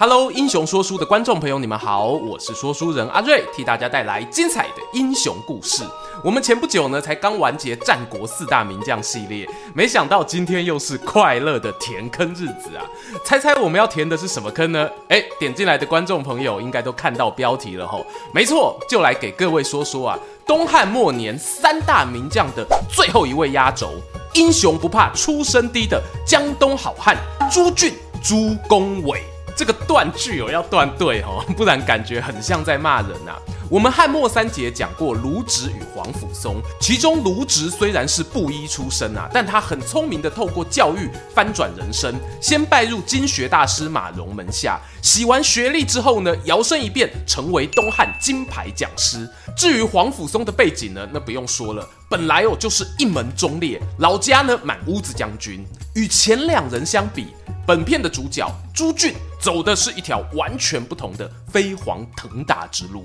Hello，英雄说书的观众朋友，你们好，我是说书人阿瑞，替大家带来精彩的英雄故事。我们前不久呢，才刚完结战国四大名将系列，没想到今天又是快乐的填坑日子啊！猜猜我们要填的是什么坑呢？诶，点进来的观众朋友应该都看到标题了吼，没错，就来给各位说说啊，东汉末年三大名将的最后一位压轴，英雄不怕出身低的江东好汉朱俊、朱公伟。这个断句哦要断对哦，不然感觉很像在骂人呐、我们汉末三杰讲过卢植与皇甫嵩，其中卢植虽然是布衣出身啊，但他很聪明的透过教育翻转人生，先拜入经学大师马融门下，洗完学历之后呢，摇身一变成为东汉金牌讲师。至于皇甫嵩的背景呢，那不用说了，本来哦就是一门忠烈，老家呢满屋子将军。与前两人相比，本片的主角朱俊走的是一条完全不同的飞黄腾达之路。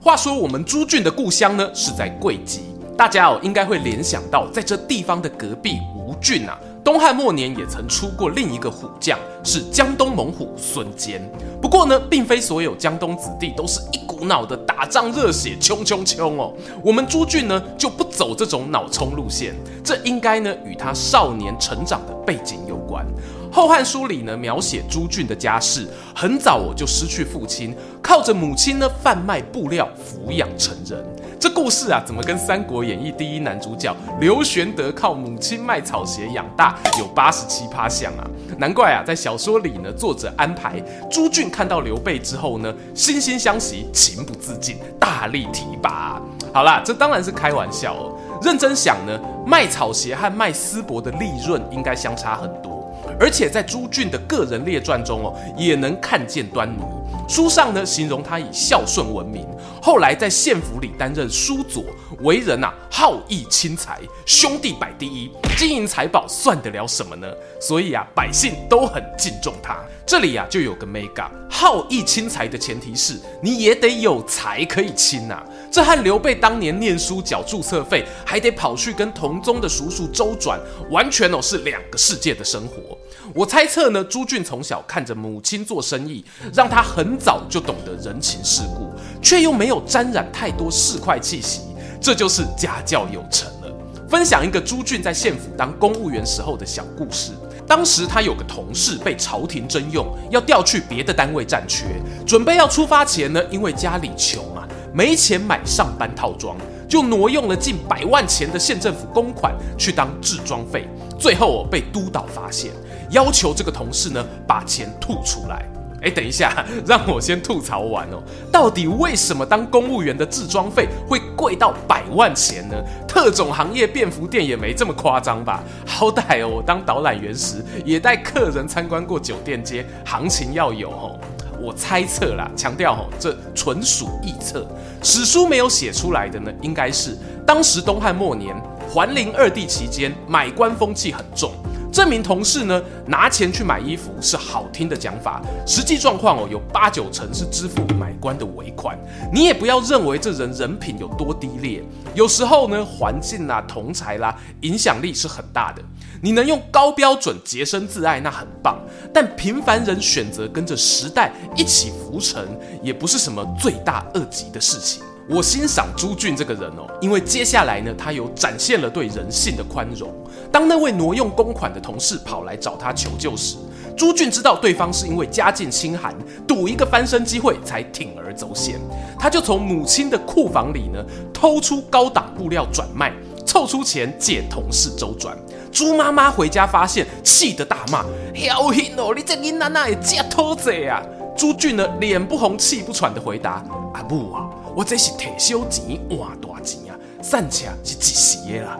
话说，我们朱俊的故乡呢是在会稽，大家哦应该会联想到，在这地方的隔壁吴郡啊。东汉末年也曾出过另一个虎将，是江东猛虎孙坚。不过呢，并非所有江东子弟都是一股脑的仗热血冲冲冲哦。我们朱俊呢就不走这种脑冲路线，这应该呢与他少年成长的背景有关。《后汉书》里呢描写朱俊的家世，很早我就失去父亲，靠着母亲呢贩卖布料抚养成人。这故事啊，怎么跟《三国演义》第一男主角刘玄德靠母亲卖草鞋养大有八十七趴像啊？难怪啊，在小说里呢，作者安排朱俊看到刘备之后呢，惺惺相惜，情不自禁，大力提拔。好啦，这当然是开玩笑哦。认真想呢，卖草鞋和卖丝帛的利润应该相差很多。而且在朱俊的个人列传中哦，也能看见端倪。书上呢形容他以孝顺闻名，后来在县府里担任书佐，为人呐、啊、好义轻财，兄弟摆第一，金银财宝算得了什么呢？所以啊，百姓都很敬重他。这里啊就有个 mega，好义轻财的前提是你也得有财可以轻啊。这和刘备当年念书缴注册费，还得跑去跟同宗的叔叔周转，完全哦是两个世界的生活。我猜测呢，朱俊从小看着母亲做生意，让他很早就懂得人情世故，却又没有沾染太多市侩气息，这就是家教有成了。分享一个朱俊在县府当公务员时候的小故事。当时他有个同事被朝廷征用，要调去别的单位战缺，准备要出发前呢，因为家里穷啊，没钱买上班套装，就挪用了近百万钱的县政府公款去当治装费，最后哦被督导发现。要求这个同事呢把钱吐出来。哎，等一下，让我先吐槽完哦。到底为什么当公务员的治装费会贵到百万钱呢？特种行业便服店也没这么夸张吧？好歹哦，我当导览员时也带客人参观过酒店街，行情要有哦。我猜测啦，强调哦，这纯属臆测，史书没有写出来的呢，应该是当时东汉末年桓灵二帝期间，买官风气很重。这名同事呢，拿钱去买衣服是好听的讲法，实际状况哦，有八九成是支付买官的尾款。你也不要认为这人人品有多低劣，有时候呢，环境啦、同侪啦，影响力是很大的。你能用高标准洁身自爱，那很棒。但平凡人选择跟着时代一起浮沉，也不是什么罪大恶极的事情。我欣赏朱俊这个人哦，因为接下来呢，他有展现了对人性的宽容。当那位挪用公款的同事跑来找他求救时，朱俊知道对方是因为家境清寒，赌一个翻身机会才铤而走险。他就从母亲的库房里呢，偷出高档布料转卖，凑出钱借同事周转。朱妈妈回家发现，气得大骂：“侥幸哦，你这囡仔哪会这么偷贼啊！”朱俊呢，脸不红气不喘地回答：“阿母啊。”我这是退休钱换大钱啊，散钱是一时的啦。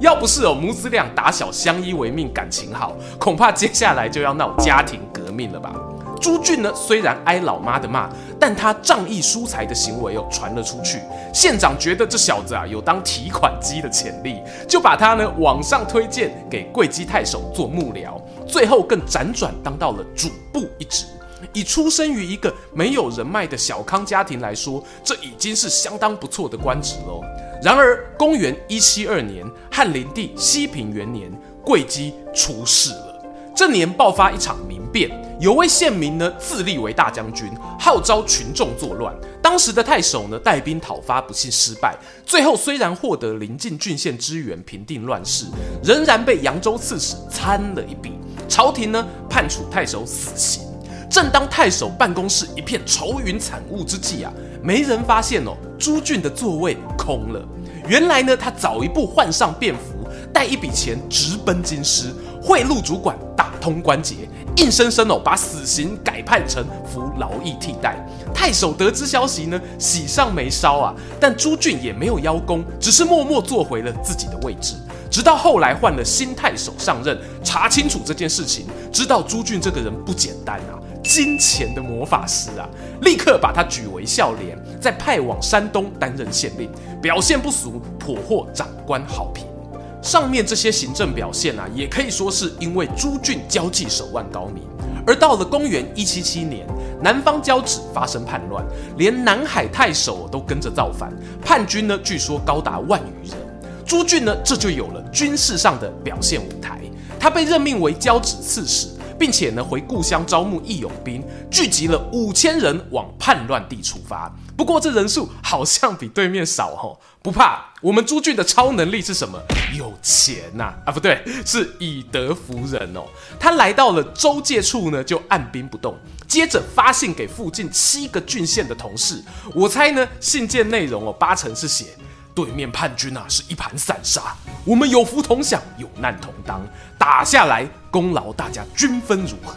要不是哦，母子俩打小相依为命，感情好，恐怕接下来就要闹家庭革命了吧。朱俊呢，虽然挨老妈的骂，但他仗义疏财的行为哦传了出去。县长觉得这小子啊有当提款机的潜力，就把他呢往上推荐给贵基太守做幕僚，最后更辗转当到了主簿一职。以出生于一个没有人脉的小康家庭来说，这已经是相当不错的官职喽。然而，公元一七二年，汉灵帝西平元年，贵基出事了。这年爆发一场民变，有位县民呢自立为大将军，号召群众作乱。当时的太守呢带兵讨伐，不幸失败。最后虽然获得邻近郡县支援，平定乱世，仍然被扬州刺史参了一笔。朝廷呢判处太守死刑。正当太守办公室一片愁云惨雾之际啊，没人发现哦，朱俊的座位空了。原来呢，他早一步换上便服，带一笔钱直奔京师。贿赂主管打通关节，硬生生哦把死刑改判成服劳役替代。太守得知消息呢，喜上眉梢啊，但朱俊也没有邀功，只是默默坐回了自己的位置。直到后来换了新太守上任，查清楚这件事情，知道朱俊这个人不简单啊，金钱的魔法师啊，立刻把他举为孝廉，再派往山东担任县令，表现不俗，颇获长官好评。上面这些行政表现啊，也可以说是因为朱俊交际手腕高明。而到了公元一七七年，南方交趾发生叛乱，连南海太守都跟着造反，叛军呢，据说高达万余人。朱俊呢，这就有了军事上的表现舞台。他被任命为交趾刺史，并且呢，回故乡招募义勇兵，聚集了五千人往叛乱地出发。不过这人数好像比对面少哦。不怕，我们朱俊的超能力是什么？有钱呐！啊，啊不对，是以德服人哦。他来到了州界处呢，就按兵不动，接着发信给附近七个郡县的同事。我猜呢，信件内容哦，八成是写对面叛军啊是一盘散沙，我们有福同享，有难同当，打下来功劳大家均分如何？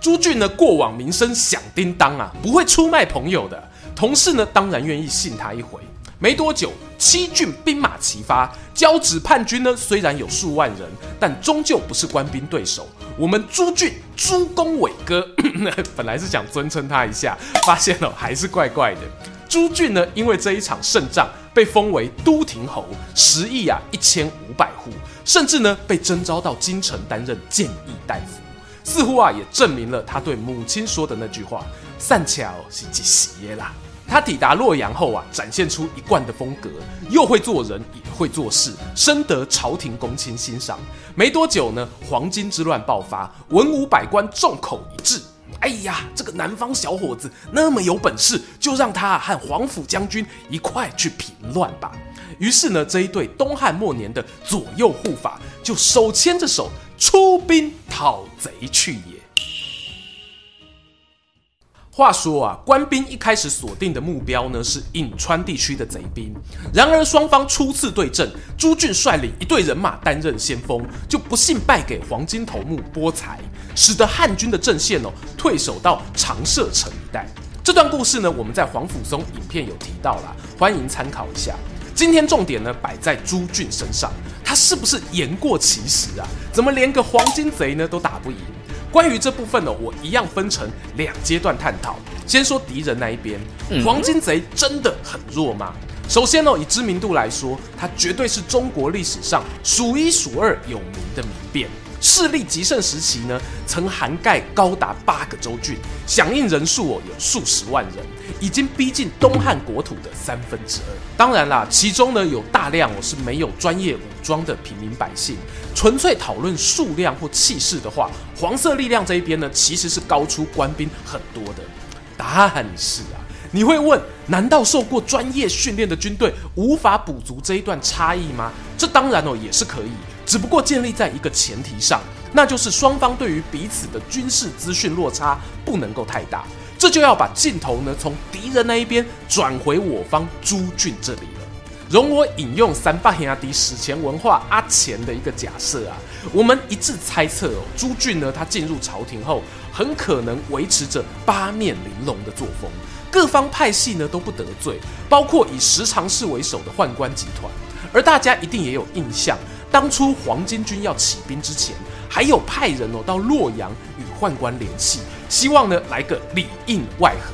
朱俊呢，过往名声响叮当啊，不会出卖朋友的。同事呢，当然愿意信他一回。没多久，七郡兵马齐发，交趾叛军呢，虽然有数万人，但终究不是官兵对手。我们朱俊朱公伟哥，本来是想尊称他一下，发现了还是怪怪的。朱俊呢，因为这一场胜仗，被封为都亭侯，食邑啊一千五百户，甚至呢被征召到京城担任谏议大夫，似乎啊也证明了他对母亲说的那句话：“善巧是一时的啦。”他抵达洛阳后啊，展现出一贯的风格，又会做人，也会做事，深得朝廷公卿欣赏。没多久呢，黄巾之乱爆发，文武百官众口一致：哎呀，这个南方小伙子那么有本事，就让他和黄甫将军一块去平乱吧。于是呢，这一对东汉末年的左右护法就手牵着手出兵讨贼去也。话说啊，官兵一开始锁定的目标呢是颍川地区的贼兵。然而双方初次对阵，朱俊率领一队人马担任先锋，就不幸败给黄金头目波才，使得汉军的阵线哦退守到长社城一带。这段故事呢，我们在黄甫松影片有提到啦，欢迎参考一下。今天重点呢摆在朱俊身上，他是不是言过其实啊？怎么连个黄金贼呢都打不赢？关于这部分呢，我一样分成两阶段探讨。先说敌人那一边，黄金贼真的很弱吗？首先呢，以知名度来说，他绝对是中国历史上数一数二有名的民变。势力极盛时期呢，曾涵盖高达八个州郡，响应人数哦有数十万人，已经逼近东汉国土的三分之二。当然啦，其中呢有大量我是没有专业武装的平民百姓。纯粹讨论数量或气势的话，黄色力量这一边呢其实是高出官兵很多的。答案是啊，你会问，难道受过专业训练的军队无法补足这一段差异吗？这当然哦也是可以。只不过建立在一个前提上，那就是双方对于彼此的军事资讯落差不能够太大，这就要把镜头呢从敌人那一边转回我方朱俊这里了。容我引用三八兄弟史前文化阿钱的一个假设啊，我们一致猜测哦，朱俊呢他进入朝廷后，很可能维持着八面玲珑的作风，各方派系呢都不得罪，包括以十常侍为首的宦官集团，而大家一定也有印象。当初黄巾军要起兵之前，还有派人哦到洛阳与宦官联系，希望呢来个里应外合。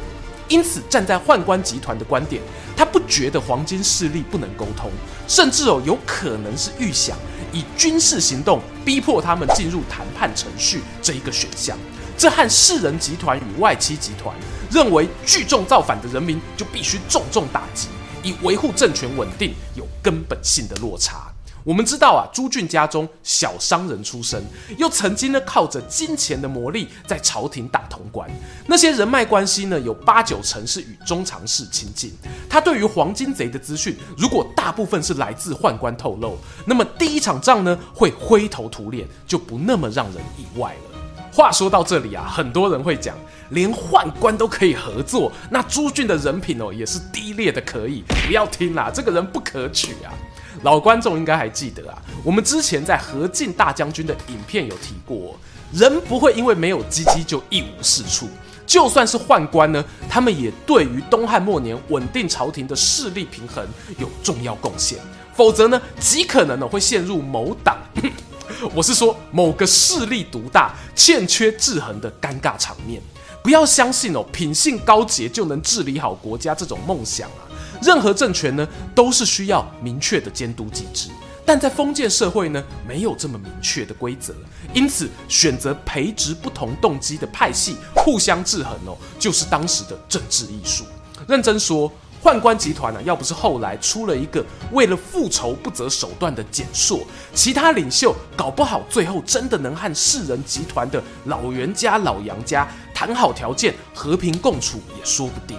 因此，站在宦官集团的观点，他不觉得黄金势力不能沟通，甚至哦有可能是预想以军事行动逼迫他们进入谈判程序这一个选项。这和世人集团与外戚集团认为聚众造反的人民就必须重重打击，以维护政权稳定有根本性的落差。我们知道啊，朱俊家中小商人出身，又曾经呢靠着金钱的魔力在朝廷打通关，那些人脉关系呢有八九成是与中常侍亲近。他对于黄金贼的资讯，如果大部分是来自宦官透露，那么第一场仗呢会灰头土脸，就不那么让人意外了。话说到这里啊，很多人会讲，连宦官都可以合作，那朱俊的人品哦也是低劣的可以，不要听啦，这个人不可取啊。老观众应该还记得啊，我们之前在何进大将军的影片有提过，人不会因为没有鸡鸡就一无是处。就算是宦官呢，他们也对于东汉末年稳定朝廷的势力平衡有重要贡献。否则呢，极可能呢会陷入某党，我是说某个势力独大、欠缺制衡的尴尬场面。不要相信哦，品性高洁就能治理好国家这种梦想啊。任何政权呢，都是需要明确的监督机制，但在封建社会呢，没有这么明确的规则，因此选择培植不同动机的派系互相制衡哦，就是当时的政治艺术。认真说，宦官集团呢、啊，要不是后来出了一个为了复仇不择手段的简硕，其他领袖搞不好最后真的能和世人集团的老袁家、老杨家谈好条件，和平共处也说不定。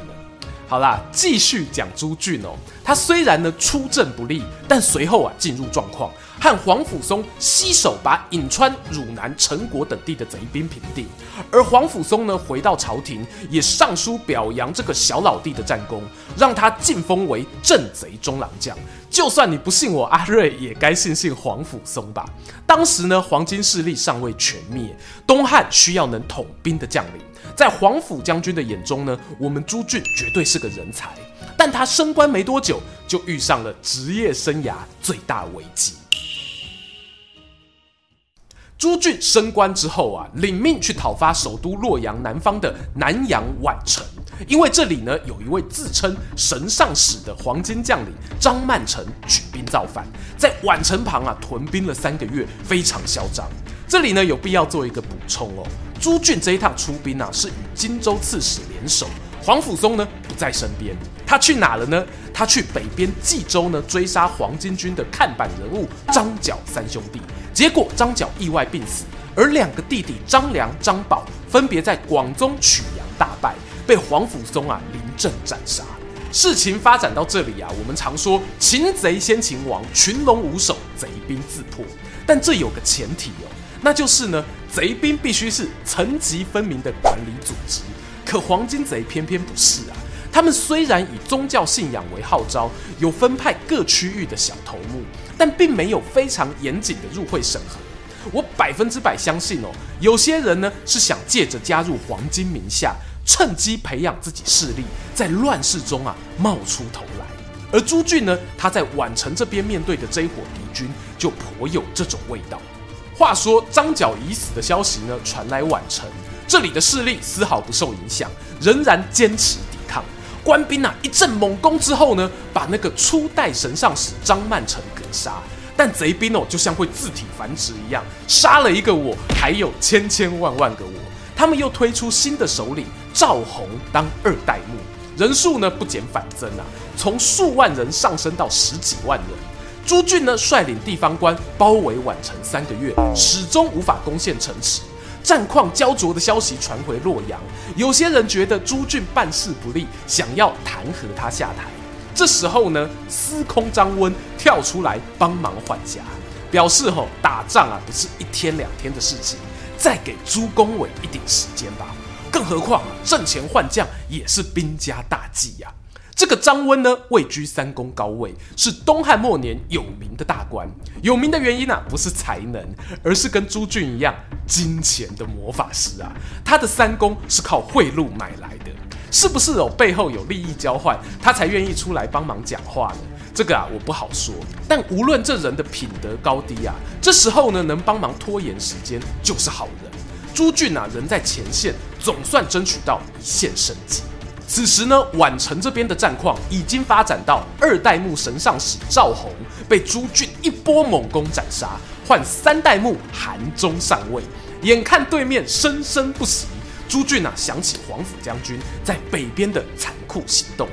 好啦，继续讲朱俊哦。他虽然呢出阵不利，但随后啊进入状况，和皇甫嵩携手把颍川、汝南、陈国等地的贼兵平定。而皇甫嵩呢回到朝廷，也上书表扬这个小老弟的战功，让他晋封为镇贼中郎将。就算你不信我，阿瑞也该信信皇甫嵩吧。当时呢黄金势力尚未全灭，东汉需要能统兵的将领。在皇甫将军的眼中呢，我们朱俊绝对是个人才，但他升官没多久，就遇上了职业生涯最大危机。朱俊升官之后啊，领命去讨伐首都洛阳南方的南阳宛城，因为这里呢有一位自称神上使的黄巾将领张曼成举兵造反，在宛城旁啊屯兵了三个月，非常嚣张。这里呢有必要做一个补充哦。朱俊这一趟出兵啊，是与荆州刺史联手。皇甫嵩呢不在身边，他去哪了呢？他去北边冀州呢追杀黄巾军的看板人物张角三兄弟。结果张角意外病死，而两个弟弟张良、张宝分别在广宗曲阳大败，被皇甫嵩啊临阵斩杀。事情发展到这里啊，我们常说擒贼先擒王，群龙无首，贼兵自破。但这有个前提哦，那就是呢。贼兵必须是层级分明的管理组织，可黄金贼偏偏不是啊。他们虽然以宗教信仰为号召，有分派各区域的小头目，但并没有非常严谨的入会审核。我百分之百相信哦，有些人呢是想借着加入黄金名下，趁机培养自己势力，在乱世中啊冒出头来。而朱俊呢，他在宛城这边面对的这一伙敌军，就颇有这种味道。话说张角已死的消息呢，传来宛城，这里的势力丝毫不受影响，仍然坚持抵抗。官兵啊一阵猛攻之后呢，把那个初代神上使张曼成格杀。但贼兵哦，就像会自体繁殖一样，杀了一个我，还有千千万万个我。他们又推出新的首领赵弘当二代目，人数呢不减反增啊，从数万人上升到十几万人。朱俊呢，率领地方官包围宛城三个月，始终无法攻陷城池，战况焦灼的消息传回洛阳。有些人觉得朱俊办事不力，想要弹劾他下台。这时候呢，司空张温跳出来帮忙缓颊，表示吼打仗啊不是一天两天的事情，再给朱公伟一点时间吧。更何况啊，阵前换将也是兵家大忌呀。这个张温呢，位居三公高位，是东汉末年有名的大官。有名的原因啊，不是才能，而是跟朱俊一样金钱的魔法师啊。他的三公是靠贿赂买来的，是不是哦？背后有利益交换，他才愿意出来帮忙讲话呢？这个啊，我不好说。但无论这人的品德高低啊，这时候呢，能帮忙拖延时间就是好人。朱俊啊人在前线，总算争取到一线生机。此时呢，宛城这边的战况已经发展到二代目神上使赵弘被朱俊一波猛攻斩杀，换三代目韩忠上位。眼看对面生生不息，朱俊啊想起皇甫将军在北边的残酷行动。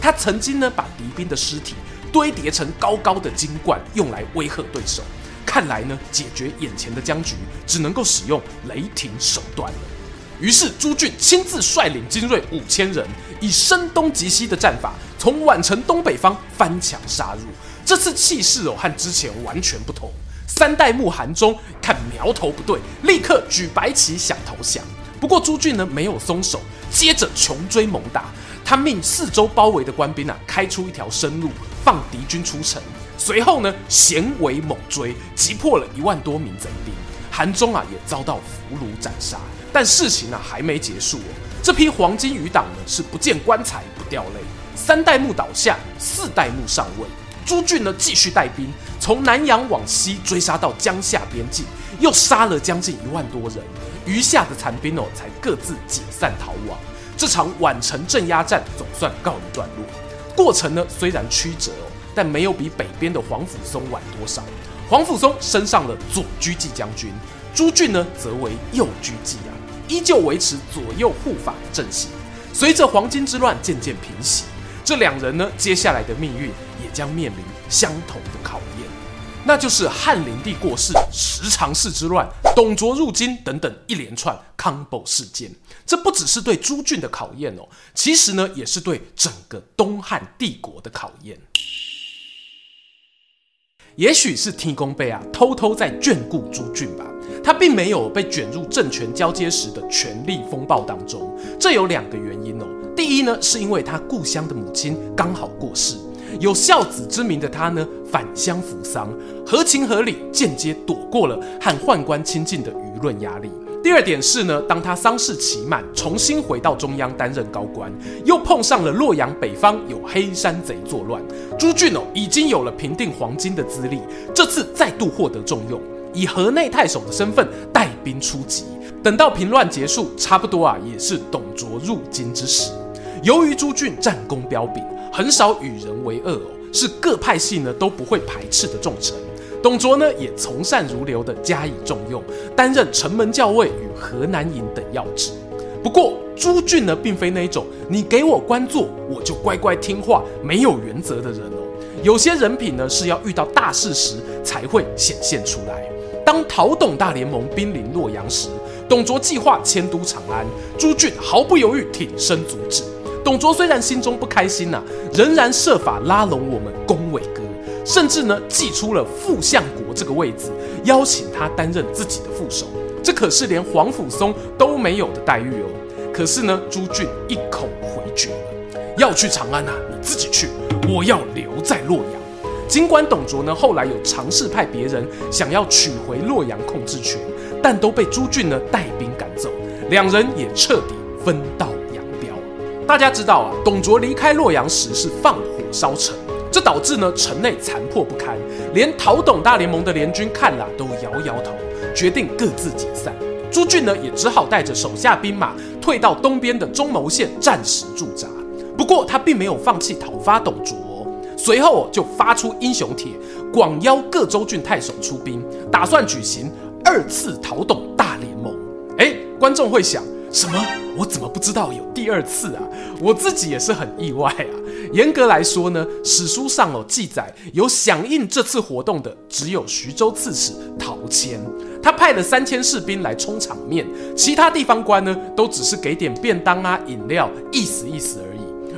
他曾经呢把敌兵的尸体堆叠成高高的金冠，用来威吓对手。看来呢，解决眼前的僵局只能够使用雷霆手段了。于是朱俊亲自率领精锐五千人，以声东击西的战法，从宛城东北方翻墙杀入。这次气势哦和之前完全不同。三代目韩忠看苗头不对，立刻举白旗想投降。不过朱俊呢没有松手，接着穷追猛打。他命四周包围的官兵啊开出一条生路，放敌军出城。随后呢衔尾猛追，击破了一万多名贼兵。韩忠啊也遭到俘虏斩杀。但事情啊还没结束哦，这批黄金余党呢是不见棺材不掉泪。三代目倒下，四代目上位，朱俊呢继续带兵从南阳往西追杀到江夏边境，又杀了将近一万多人，余下的残兵哦才各自解散逃亡。这场宛城镇压战总算告一段落。过程呢虽然曲折哦，但没有比北边的皇甫嵩晚多少。皇甫嵩升上了左车骑将军，朱俊呢则为右车骑啊。依旧维持左右护法的阵型。随着黄巾之乱渐渐平息，这两人呢，接下来的命运也将面临相同的考验，那就是汉灵帝过世、十常侍之乱、董卓入京等等一连串 combo 事件。这不只是对朱俊的考验哦，其实呢，也是对整个东汉帝国的考验。也许是天公伯啊，偷偷在眷顾朱俊吧。他并没有被卷入政权交接时的权力风暴当中，这有两个原因哦。第一呢，是因为他故乡的母亲刚好过世，有孝子之名的他呢返乡扶丧，合情合理，间接躲过了和宦官亲近的舆论压力。第二点是呢，当他丧事期满，重新回到中央担任高官，又碰上了洛阳北方有黑山贼作乱，朱俊哦已经有了平定黄巾的资历，这次再度获得重用。以河内太守的身份带兵出击，等到平乱结束，差不多啊，也是董卓入京之时。由于朱俊战功彪炳，很少与人为恶哦，是各派系呢都不会排斥的重臣。董卓呢也从善如流的加以重用，担任城门校尉与河南尹等要职。不过朱俊呢，并非那种你给我官做，我就乖乖听话、没有原则的人哦。有些人品呢，是要遇到大事时才会显现出来。当讨董大联盟兵临洛阳时，董卓计划迁都长安，朱俊毫不犹豫挺身阻止。董卓虽然心中不开心呐、仍然设法拉拢我们恭维哥，甚至呢祭出了副相国这个位子，邀请他担任自己的副手。这可是连皇甫嵩都没有的待遇哦。可是呢，朱俊一口回绝了，要去长安呐、你自己去，我要留在洛阳。尽管董卓呢后来有尝试派别人想要取回洛阳控制权，但都被朱俊呢带兵赶走，两人也彻底分道扬镳。大家知道啊，董卓离开洛阳时是放火烧城，这导致呢城内残破不堪，连讨董大联盟的联军看了都摇摇头，决定各自解散。朱俊呢也只好带着手下兵马退到东边的中牟县暂时驻扎。不过他并没有放弃讨伐董卓。随后就发出英雄帖，广邀各州郡太守出兵，打算举行二次讨董大联盟。哎，观众会想，什么？我怎么不知道有第二次啊？我自己也是很意外啊。严格来说呢，史书上有记载，有响应这次活动的只有徐州刺史陶谦，他派了三千士兵来充场面，其他地方官呢都只是给点便当啊、饮料，意思意思而已。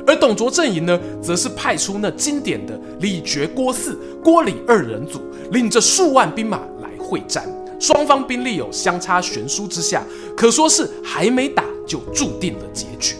而董卓阵营呢，则是派出那经典的李傕、郭汜、郭李二人组，领着数万兵马来会战。双方兵力有相差悬殊之下，可说是还没打就注定了结局。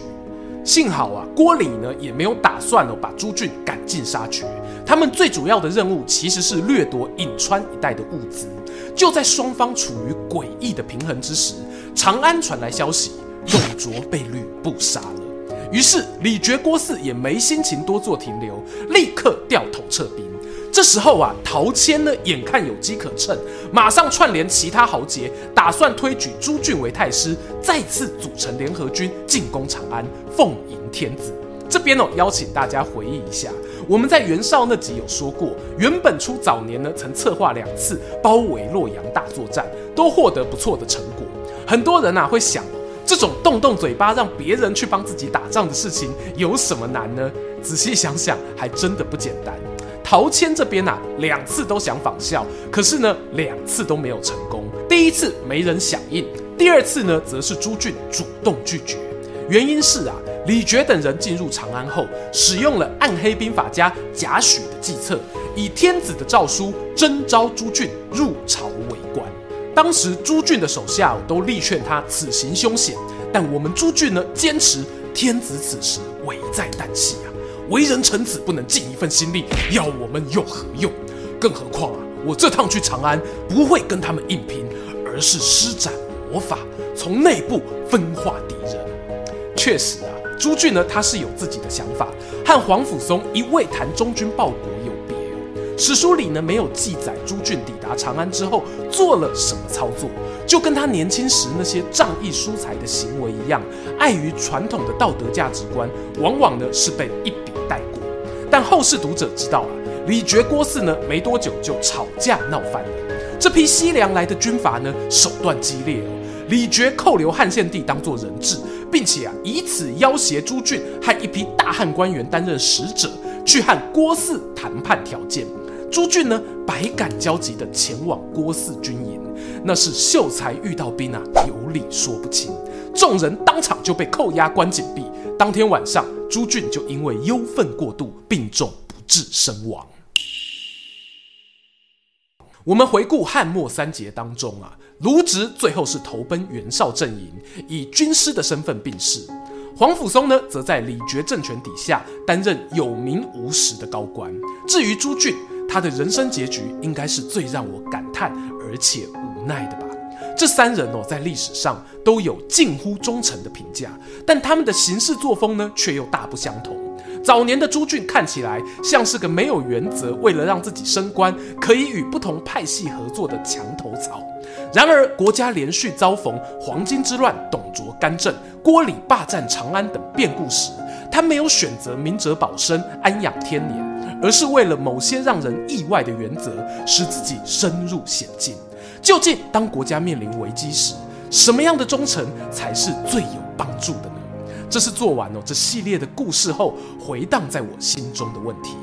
幸好啊，郭李呢也没有打算哦把朱俊赶尽杀绝，他们最主要的任务其实是掠夺颍川一带的物资。就在双方处于诡异的平衡之时，长安传来消息，董卓被吕布杀了。于是李傕、郭汜也没心情多做停留，立刻掉头撤兵。这时候啊，陶谦呢眼看有机可乘，马上串联其他豪杰，打算推举朱俊为太师，再次组成联合军进攻长安，奉迎天子。这边哦，邀请大家回忆一下，我们在袁绍那集有说过，袁本初早年呢曾策划两次包围洛阳大作战，都获得不错的成果。很多人啊会想，这种动动嘴巴让别人去帮自己打仗的事情有什么难呢？仔细想想，还真的不简单。陶谦这边啊，两次都想仿效，可是呢，两次都没有成功。第一次没人响应，第二次呢，则是朱俊主动拒绝。原因是啊，李傕等人进入长安后，使用了暗黑兵法家贾诩的计策，以天子的诏书征召朱俊入朝。当时朱俊的手下都力劝他此行凶险，但我们朱俊呢，坚持天子此时危在旦夕啊，为人臣子不能尽一份心力，要我们有何用？更何况啊，我这趟去长安不会跟他们硬拼，而是施展魔法，从内部分化敌人。确实啊，朱俊呢，他是有自己的想法，和皇甫嵩一味谈忠君报国。史书里呢，没有记载朱俊抵达长安之后做了什么操作，就跟他年轻时那些仗义疏财的行为一样，碍于传统的道德价值观，往往呢是被一笔带过。但后世读者知道啊，李傕郭汜呢，没多久就吵架闹翻了。这批西凉来的军阀呢，手段激烈哦。李傕扣留汉献帝当做人质，并且啊以此要挟朱俊和一批大汉官员担任使者，去和郭汜谈判条件。朱俊呢百感交集地前往郭汜军营，那是秀才遇到兵啊，有理说不清。众人当场就被扣押关禁闭。当天晚上，朱俊就因为忧愤过度病重不治身亡。我们回顾汉末三杰当中啊。卢植最后是投奔袁绍阵营，以军师的身份病逝。黄甫嵩呢，则在李傕政权底下担任有名无实的高官。至于朱俊，他的人生结局应该是最让我感叹而且无奈的吧。这三人哦，在历史上都有近乎忠诚的评价，但他们的行事作风呢，却又大不相同。早年的朱俊看起来像是个没有原则，为了让自己升官，可以与不同派系合作的墙头草。然而，国家连续遭逢黄巾之乱、董卓干政、郭李霸占长安等变故时，他没有选择明哲保身、安养天年，而是为了某些让人意外的原则，使自己深入险境。究竟当国家面临危机时，什么样的忠诚才是最有帮助的呢？这是做完了这系列的故事后，回荡在我心中的问题。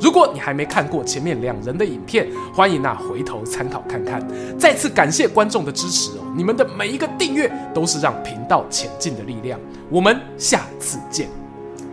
如果你还没看过前面两人的影片，欢迎啊回头参考看看。再次感谢观众的支持哦，你们的每一个订阅都是让频道前进的力量。我们下次见。